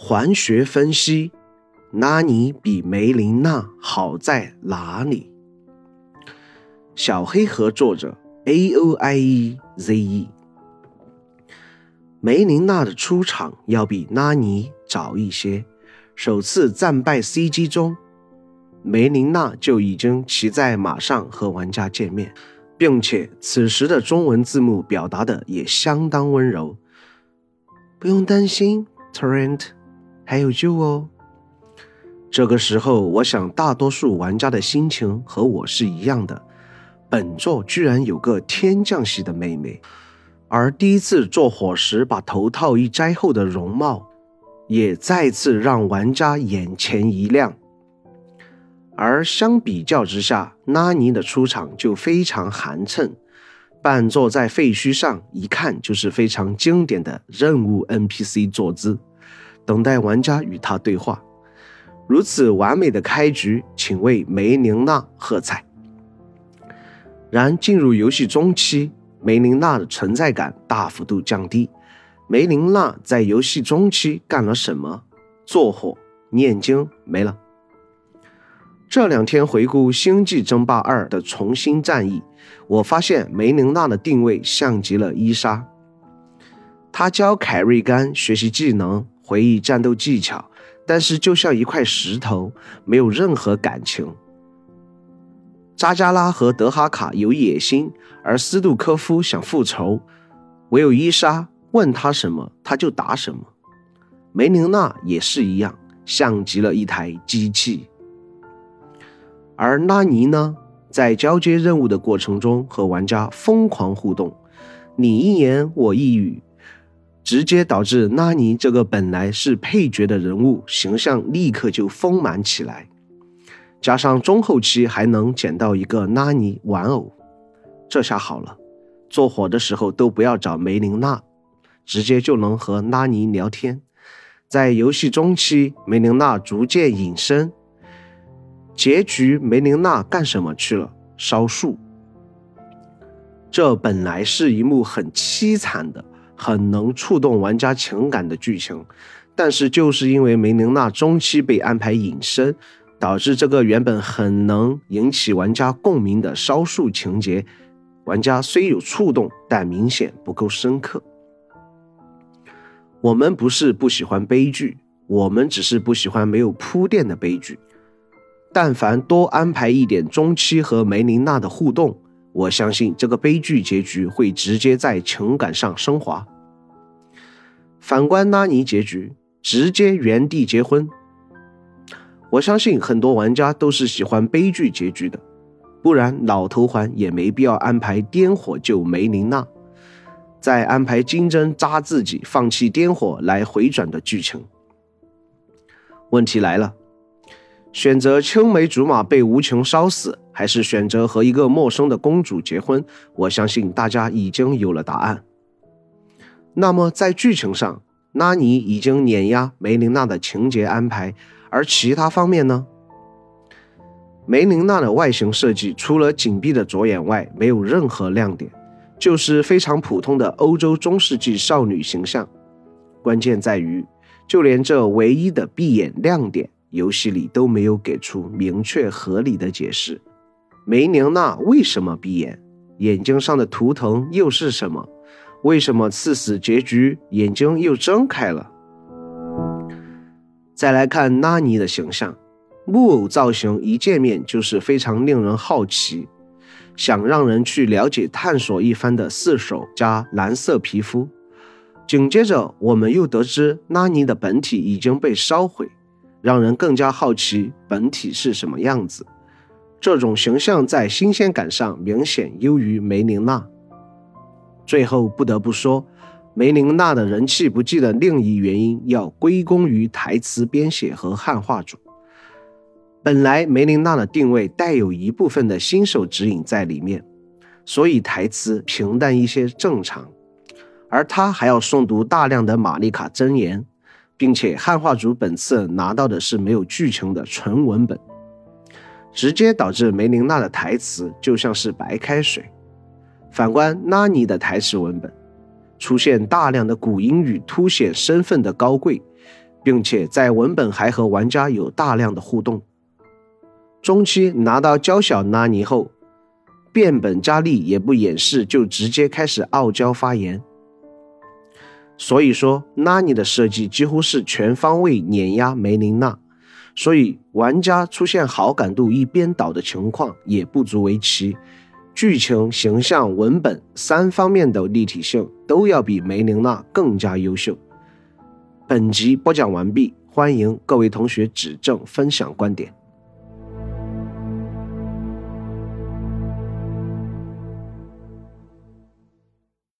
环学分析，拉尼比梅琳娜好在哪里？小黑盒作者 A O I E Z E。梅琳娜的出场要比拉尼早一些。首次战败 CG 中，梅琳娜就已经骑在马上和玩家见面，并且此时的中文字幕表达的也相当温柔。不用担心，Trent。还有救哦！这个时候，我想大多数玩家的心情和我是一样的。本作居然有个天降系的妹妹，而第一次做火时把头套一摘后的容貌，也再次让玩家眼前一亮。而相比较之下，拉尼的出场就非常寒碜，半坐在废墟上，一看就是非常经典的任务 NPC 坐姿。等待玩家与他对话，如此完美的开局，请为梅琳娜喝彩。然进入游戏中期，梅琳娜的存在感大幅度降低。梅琳娜在游戏中期干了什么？做火、念经没了。这两天回顾《星际争霸二》的重新战役，我发现梅琳娜的定位像极了伊莎，她教凯瑞甘学习技能。回忆战斗技巧，但是就像一块石头，没有任何感情。扎加拉和德哈卡有野心，而斯杜科夫想复仇，唯有伊莎问他什么，他就答什么。梅琳娜也是一样，像极了一台机器。而拉尼呢，在交接任务的过程中和玩家疯狂互动，你一言我一语。直接导致拉尼这个本来是配角的人物形象立刻就丰满起来，加上中后期还能捡到一个拉尼玩偶，这下好了，做火的时候都不要找梅琳娜，直接就能和拉尼聊天。在游戏中期，梅琳娜逐渐隐身，结局梅琳娜干什么去了？烧树。这本来是一幕很凄惨的。很能触动玩家情感的剧情，但是就是因为梅琳娜中期被安排隐身，导致这个原本很能引起玩家共鸣的烧树情节，玩家虽有触动，但明显不够深刻。我们不是不喜欢悲剧，我们只是不喜欢没有铺垫的悲剧。但凡多安排一点中期和梅琳娜的互动。我相信这个悲剧结局会直接在情感上升华。反观拉尼结局，直接原地结婚。我相信很多玩家都是喜欢悲剧结局的，不然老头环也没必要安排颠火救梅琳娜，再安排金针扎自己放弃颠火来回转的剧情。问题来了。选择青梅竹马被无情烧死，还是选择和一个陌生的公主结婚？我相信大家已经有了答案。那么在剧情上，拉尼已经碾压梅琳娜的情节安排，而其他方面呢？梅琳娜的外形设计除了紧闭的左眼外，没有任何亮点，就是非常普通的欧洲中世纪少女形象。关键在于，就连这唯一的闭眼亮点。游戏里都没有给出明确合理的解释。梅琳娜为什么闭眼？眼睛上的图腾又是什么？为什么刺死结局眼睛又睁开了？再来看拉尼的形象，木偶造型一见面就是非常令人好奇，想让人去了解探索一番的四手加蓝色皮肤。紧接着我们又得知拉尼的本体已经被烧毁。让人更加好奇本体是什么样子。这种形象在新鲜感上明显优于梅琳娜。最后不得不说，梅琳娜的人气不济的另一原因要归功于台词编写和汉化组。本来梅琳娜的定位带有一部分的新手指引在里面，所以台词平淡一些正常。而她还要诵读大量的玛丽卡箴言。并且汉化组本次拿到的是没有剧情的纯文本，直接导致梅琳娜的台词就像是白开水。反观拉尼的台词文本，出现大量的古英语，凸显身份的高贵，并且在文本还和玩家有大量的互动。中期拿到娇小拉尼后，变本加厉，也不掩饰，就直接开始傲娇发言。所以说，拉尼的设计几乎是全方位碾压梅琳娜，所以玩家出现好感度一边倒的情况也不足为奇。剧情、形象、文本三方面的立体性都要比梅琳娜更加优秀。本集播讲完毕，欢迎各位同学指正分享观点。